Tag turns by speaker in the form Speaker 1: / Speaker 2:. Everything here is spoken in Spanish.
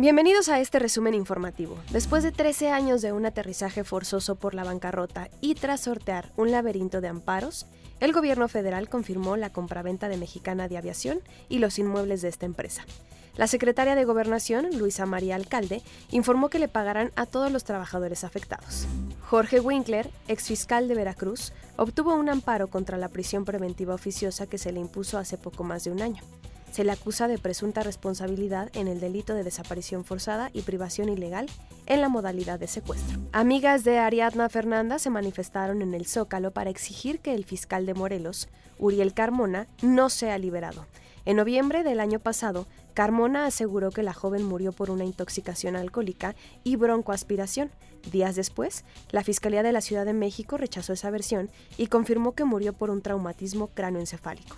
Speaker 1: Bienvenidos a este resumen informativo. Después de 13 años de un aterrizaje forzoso por la bancarrota y tras sortear un laberinto de amparos, el gobierno federal confirmó la compraventa de Mexicana de Aviación y los inmuebles de esta empresa. La secretaria de Gobernación, Luisa María Alcalde, informó que le pagarán a todos los trabajadores afectados. Jorge Winkler, exfiscal de Veracruz, obtuvo un amparo contra la prisión preventiva oficiosa que se le impuso hace poco más de un año se le acusa de presunta responsabilidad en el delito de desaparición forzada y privación ilegal en la modalidad de secuestro. Amigas de Ariadna Fernanda se manifestaron en el Zócalo para exigir que el fiscal de Morelos, Uriel Carmona, no sea liberado. En noviembre del año pasado, Carmona aseguró que la joven murió por una intoxicación alcohólica y broncoaspiración. Días después, la Fiscalía de la Ciudad de México rechazó esa versión y confirmó que murió por un traumatismo cráneoencefálico.